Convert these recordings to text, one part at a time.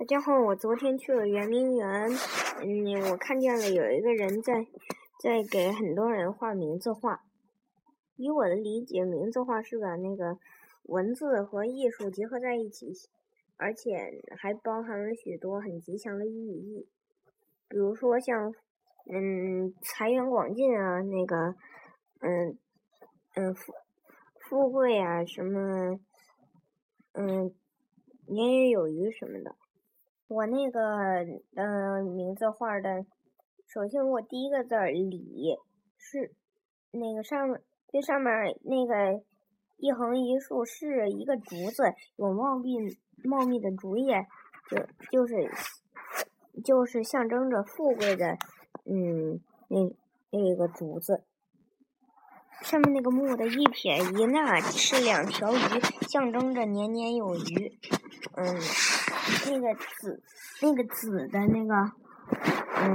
大家好，我昨天去了圆明园，嗯，我看见了有一个人在在给很多人画名字画。以我的理解，名字画是把那个文字和艺术结合在一起，而且还包含了许多很吉祥的寓意。比如说像，嗯，财源广进啊，那个，嗯，嗯，富富贵啊，什么，嗯，年年有余什么的。我那个嗯名字画的，首先我第一个字儿“李”是那个上面最上面那个一横一竖是一个竹子，有茂密茂密的竹叶，就就是就是象征着富贵的嗯那那个竹子。上面那个木的一撇一捺是两条鱼，象征着年年有余。嗯。那个紫，那个紫的那个，嗯，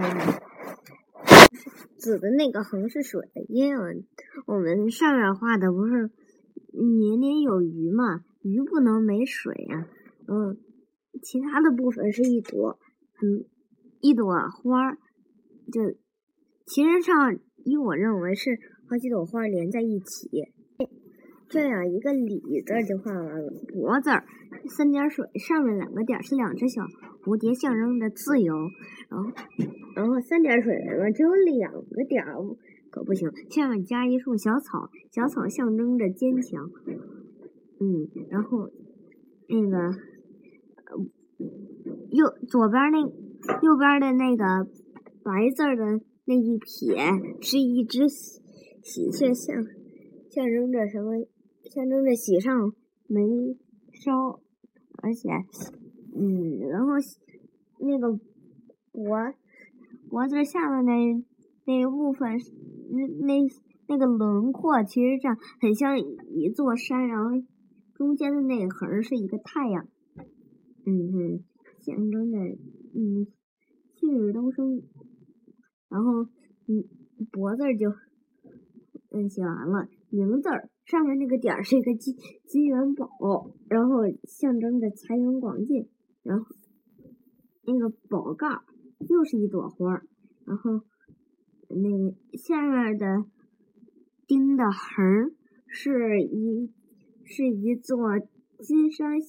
紫的那个横是水，因为我们上面画的不是年年有余嘛，鱼不能没水啊。嗯，其他的部分是一朵，嗯，一朵花，就其实上，依我认为是好几朵花连在一起。这样一个“李”字就画完了，“博”字三点水，上面两个点是两只小蝴蝶，象征着自由。然后，然后三点水嘛，只有两个点，可不行。下面加一束小草，小草象征着坚强。嗯，然后那个右左边那右边的那个白字的那一撇是一只喜喜鹊，象象征着什么？象征着喜上眉梢，而且，嗯，然后那个脖脖子下面那那一部分，那那那个轮廓，其实这样很像一座山，然后中间的那横是一个太阳，嗯哼，象征着嗯旭日东升，然后嗯脖子就嗯写完了，名字儿。上面那个点儿是一个金金元宝，然后象征着财源广进。然后那个宝盖又是一朵花，然后那下面的钉的横是一是一座金山，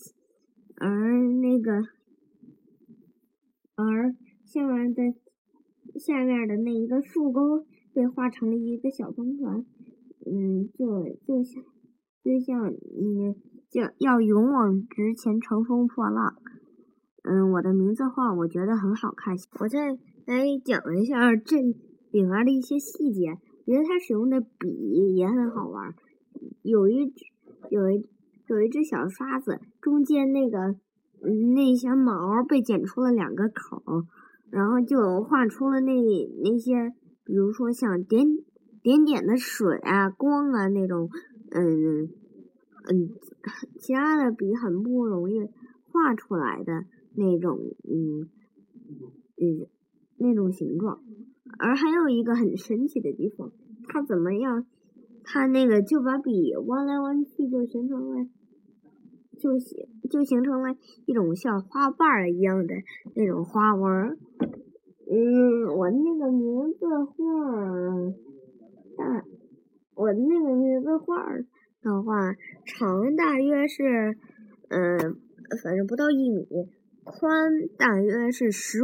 而那个而下面的下面的那一个竖钩被画成了一个小方团。嗯，就就像就像你就要勇往直前，乘风破浪。嗯，我的名字画我觉得很好看。我再来讲一下这里面的一些细节。觉得他使用的笔也很好玩。有一有一有一只小刷子，中间那个那些毛被剪出了两个口，然后就画出了那那些，比如说像点。点点的水啊，光啊，那种，嗯嗯，其他的笔很不容易画出来的那种，嗯嗯，那种形状。而还有一个很神奇的地方，它怎么样？它那个就把笔弯来弯去，就形成了，就形就形成了一种像花瓣儿一样的那种花纹。嗯，我那个名字画。大，我那个名字画的话，长大约是，嗯，反正不到一米，宽大约是十，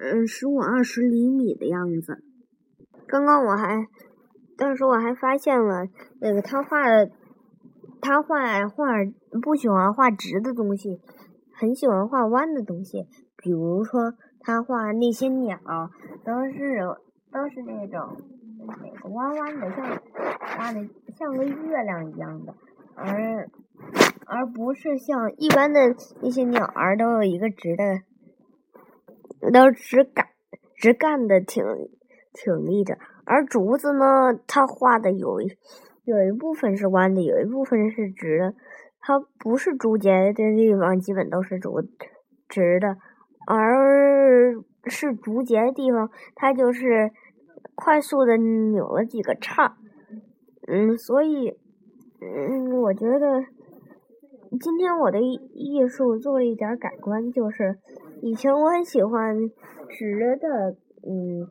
嗯，十五二十厘米的样子。刚刚我还，当时我还发现了那个他画的，他画画不喜欢画直的东西，很喜欢画弯的东西。比如说他画那些鸟，都是都是那种。那个弯弯的，像画的像个月亮一样的，而而不是像一般的那些鸟儿都有一个直的，都直干直干的挺挺立着。而竹子呢，它画的有一有一部分是弯的，有一部分是直的。它不是竹节的地方，基本都是竹直的，而是竹节的地方，它就是。快速的扭了几个叉，嗯，所以，嗯，我觉得，今天我的艺术做了一点改观，就是以前我很喜欢直的，嗯，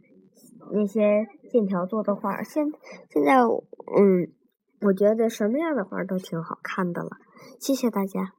那些线条做的画，现现在，嗯，我觉得什么样的画都挺好看的了。谢谢大家。